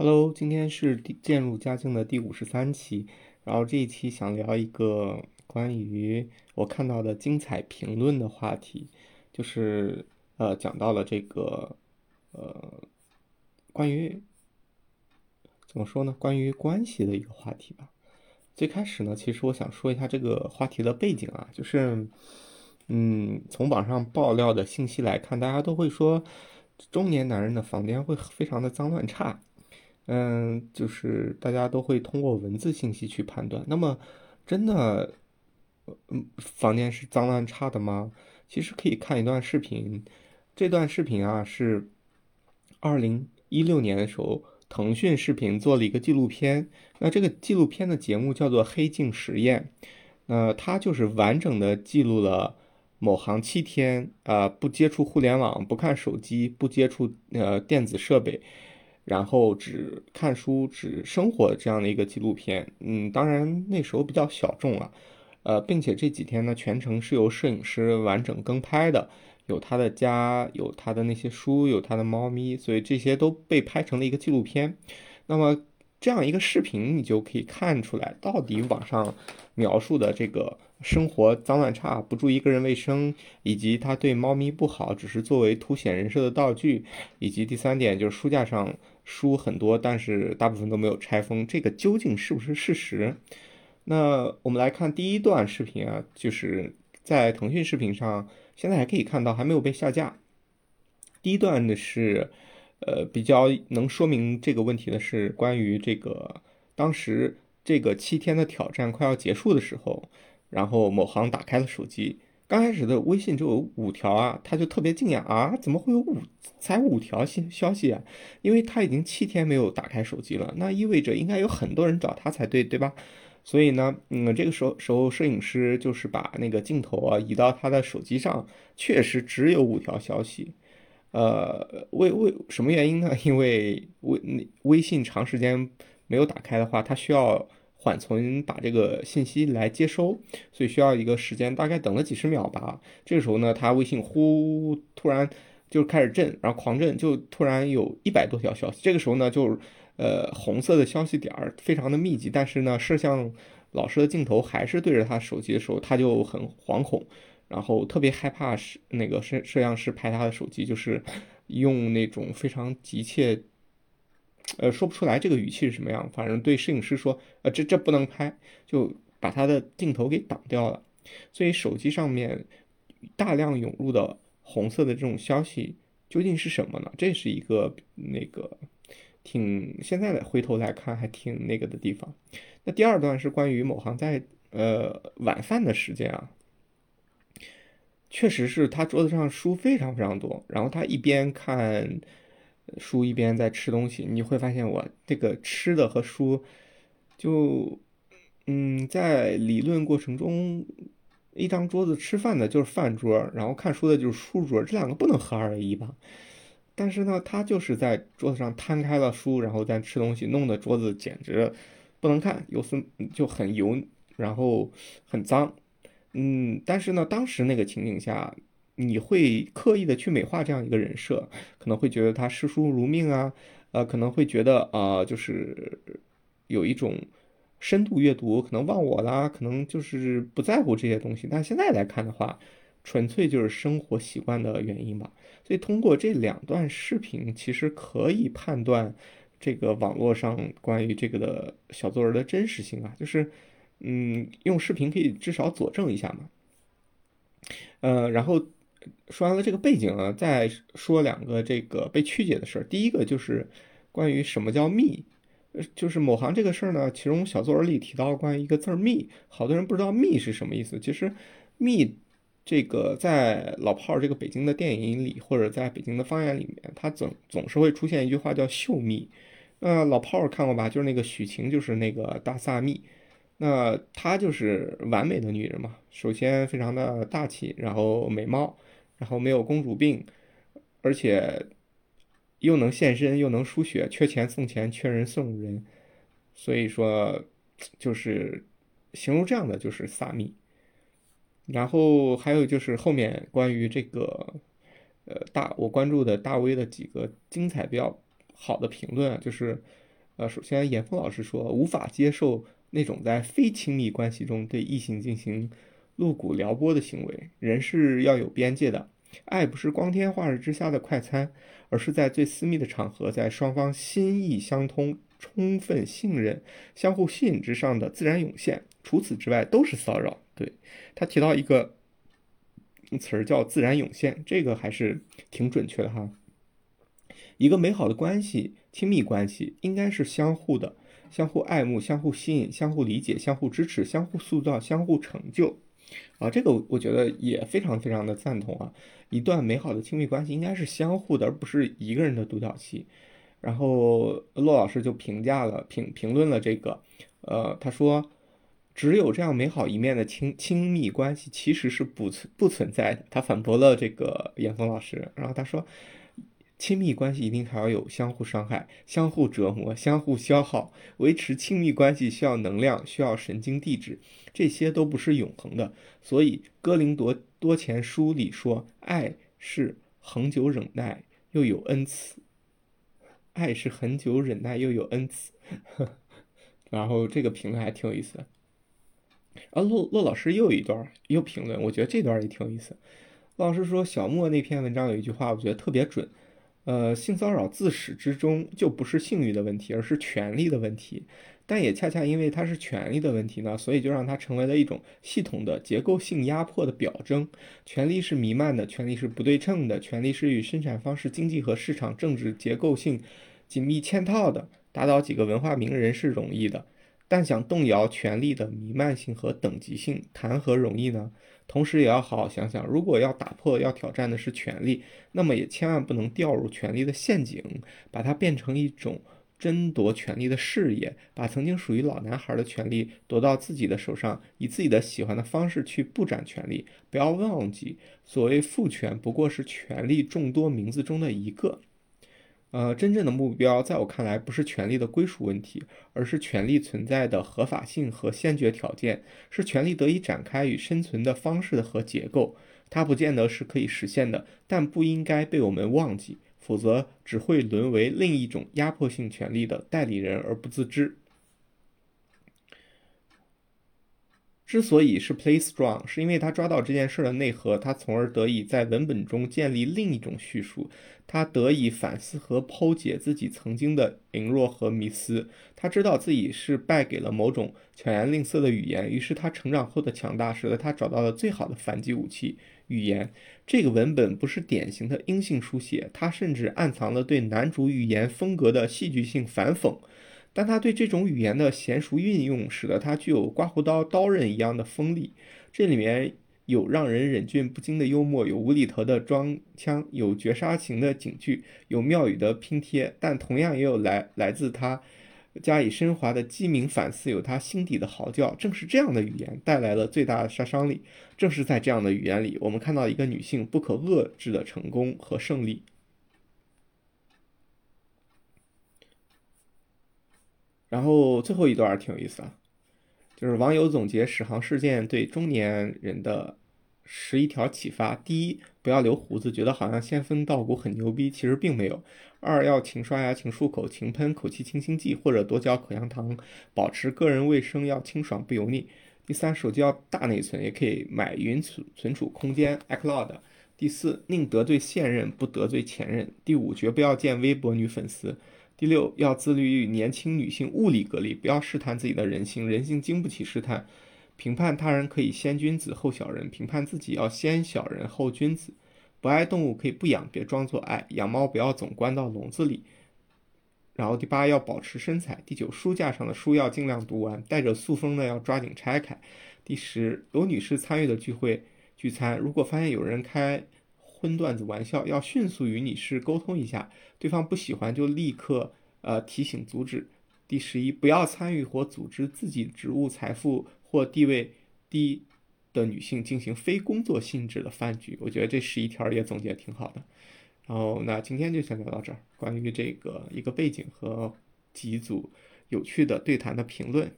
Hello，今天是第渐入佳境的第五十三期，然后这一期想聊一个关于我看到的精彩评论的话题，就是呃讲到了这个呃关于怎么说呢？关于关系的一个话题吧。最开始呢，其实我想说一下这个话题的背景啊，就是嗯从网上爆料的信息来看，大家都会说中年男人的房间会非常的脏乱差。嗯，就是大家都会通过文字信息去判断。那么，真的，嗯，房间是脏乱差的吗？其实可以看一段视频。这段视频啊，是二零一六年的时候，腾讯视频做了一个纪录片。那这个纪录片的节目叫做《黑镜实验》。那它就是完整的记录了某行七天啊，不接触互联网，不看手机，不接触呃电子设备。然后只看书、只生活这样的一个纪录片，嗯，当然那时候比较小众了，呃，并且这几天呢，全程是由摄影师完整跟拍的，有他的家，有他的那些书，有他的猫咪，所以这些都被拍成了一个纪录片。那么这样一个视频，你就可以看出来，到底网上描述的这个。生活脏乱差，不注意个人卫生，以及他对猫咪不好，只是作为凸显人设的道具，以及第三点就是书架上书很多，但是大部分都没有拆封，这个究竟是不是事实？那我们来看第一段视频啊，就是在腾讯视频上，现在还可以看到还没有被下架。第一段的是，呃，比较能说明这个问题的是关于这个当时这个七天的挑战快要结束的时候。然后某行打开了手机，刚开始的微信只有五条啊，他就特别惊讶啊，怎么会有五才五条信消息啊？因为他已经七天没有打开手机了，那意味着应该有很多人找他才对，对吧？所以呢，嗯，这个时候时候摄影师就是把那个镜头啊移到他的手机上，确实只有五条消息，呃，为为什么原因呢？因为微微信长时间没有打开的话，它需要。缓存把这个信息来接收，所以需要一个时间，大概等了几十秒吧。这个时候呢，他微信呼突然就开始震，然后狂震，就突然有一百多条消息。这个时候呢，就呃红色的消息点儿非常的密集，但是呢，摄像老师的镜头还是对着他手机的时候，他就很惶恐，然后特别害怕是那个摄摄像师拍他的手机，就是用那种非常急切。呃，说不出来这个语气是什么样，反正对摄影师说，呃，这这不能拍，就把他的镜头给挡掉了。所以手机上面大量涌入的红色的这种消息究竟是什么呢？这是一个那个挺现在的回头来看还挺那个的地方。那第二段是关于某行在呃晚饭的时间啊，确实是他桌子上书非常非常多，然后他一边看。书一边在吃东西，你会发现我这个吃的和书，就，嗯，在理论过程中，一张桌子吃饭的就是饭桌，然后看书的就是书桌，这两个不能合二为一吧？但是呢，他就是在桌子上摊开了书，然后再吃东西，弄得桌子简直不能看，油丝就很油，然后很脏，嗯，但是呢，当时那个情景下。你会刻意的去美化这样一个人设，可能会觉得他视书如命啊，呃，可能会觉得啊，就是有一种深度阅读，可能忘我啦，可能就是不在乎这些东西。但现在来看的话，纯粹就是生活习惯的原因吧。所以通过这两段视频，其实可以判断这个网络上关于这个的小作文的真实性啊，就是嗯，用视频可以至少佐证一下嘛。呃，然后。说完了这个背景啊，再说两个这个被曲解的事儿。第一个就是关于什么叫密，就是某行这个事儿呢，其中小作文里提到关于一个字儿密，好多人不知道密是什么意思。其实密这个在老炮儿这个北京的电影里，或者在北京的方言里面，它总总是会出现一句话叫秀密”。那，老炮儿看过吧？就是那个许晴，就是那个大萨密。那她就是完美的女人嘛。首先非常的大气，然后美貌。然后没有公主病，而且又能现身，又能输血，缺钱送钱，缺人送人，所以说就是形容这样的就是萨密。然后还有就是后面关于这个呃大我关注的大 V 的几个精彩比较好的评论啊，就是呃，首先严峰老师说无法接受那种在非亲密关系中对异性进行露骨撩拨的行为，人是要有边界的。爱不是光天化日之下的快餐，而是在最私密的场合，在双方心意相通、充分信任、相互吸引之上的自然涌现。除此之外，都是骚扰。对他提到一个词儿叫“自然涌现”，这个还是挺准确的哈。一个美好的关系、亲密关系，应该是相互的，相互爱慕、相互吸引、相互理解、相互支持、相互塑造、相互成就。啊，这个我觉得也非常非常的赞同啊！一段美好的亲密关系应该是相互的，而不是一个人的独角戏。然后骆老师就评价了评评论了这个，呃，他说，只有这样美好一面的亲亲密关系其实是不存不存在的。他反驳了这个严峰老师，然后他说。亲密关系一定还要有相互伤害、相互折磨、相互消耗。维持亲密关系需要能量，需要神经递质，这些都不是永恒的。所以《哥林多多前书》里说，爱是恒久忍耐又有恩慈。爱是恒久忍耐又有恩慈。然后这个评论还挺有意思的。啊，骆骆老师又一段又评论，我觉得这段也挺有意思。老师说小莫那篇文章有一句话，我觉得特别准。呃，性骚扰自始至终就不是性欲的问题，而是权力的问题。但也恰恰因为它是权力的问题呢，所以就让它成为了一种系统的结构性压迫的表征。权力是弥漫的，权力是不对称的，权力是与生产方式、经济和市场政治结构性紧密嵌套的。打倒几个文化名人是容易的，但想动摇权力的弥漫性和等级性，谈何容易呢？同时也要好好想想，如果要打破、要挑战的是权力，那么也千万不能掉入权力的陷阱，把它变成一种争夺权力的事业，把曾经属于老男孩的权利夺到自己的手上，以自己的喜欢的方式去布展权力。不要忘记，所谓父权不过是权力众多名字中的一个。呃，真正的目标在我看来不是权力的归属问题，而是权力存在的合法性和先决条件，是权力得以展开与生存的方式和结构。它不见得是可以实现的，但不应该被我们忘记，否则只会沦为另一种压迫性权力的代理人而不自知。之所以是 play strong，是因为他抓到这件事的内核，他从而得以在文本中建立另一种叙述，他得以反思和剖解自己曾经的羸弱和迷思。他知道自己是败给了某种巧言令色的语言，于是他成长后的强大使得他找到了最好的反击武器——语言。这个文本不是典型的阴性书写，它甚至暗藏了对男主语言风格的戏剧性反讽。但他对这种语言的娴熟运用，使得他具有刮胡刀刀刃一样的锋利。这里面有让人忍俊不禁的幽默，有无厘头的装腔，有绝杀型的警句，有妙语的拼贴，但同样也有来来自他加以升华的机敏反思，有他心底的嚎叫。正是这样的语言带来了最大的杀伤力。正是在这样的语言里，我们看到一个女性不可遏制的成功和胜利。然后最后一段挺有意思啊，就是网友总结史航事件对中年人的十一条启发：第一，不要留胡子，觉得好像仙风道骨很牛逼，其实并没有；二，要勤刷牙、勤漱口、勤喷口气清新剂或者多嚼口香糖，保持个人卫生要清爽不油腻；第三，手机要大内存，也可以买云存存储空间 iCloud；第四，宁得罪现任不得罪前任；第五，绝不要见微博女粉丝。第六，要自律于年轻女性物理隔离，不要试探自己的人性，人性经不起试探。评判他人可以先君子后小人，评判自己要先小人后君子。不爱动物可以不养，别装作爱。养猫不要总关到笼子里。然后第八，要保持身材。第九，书架上的书要尽量读完，带着塑封的要抓紧拆开。第十，有女士参与的聚会聚餐，如果发现有人开。荤段子玩笑要迅速与女士沟通一下，对方不喜欢就立刻呃提醒阻止。第十一，不要参与或组织自己职务、财富或地位低的女性进行非工作性质的饭局。我觉得这十一条也总结挺好的。然后那今天就先聊到这儿，关于这个一个背景和几组有趣的对谈的评论。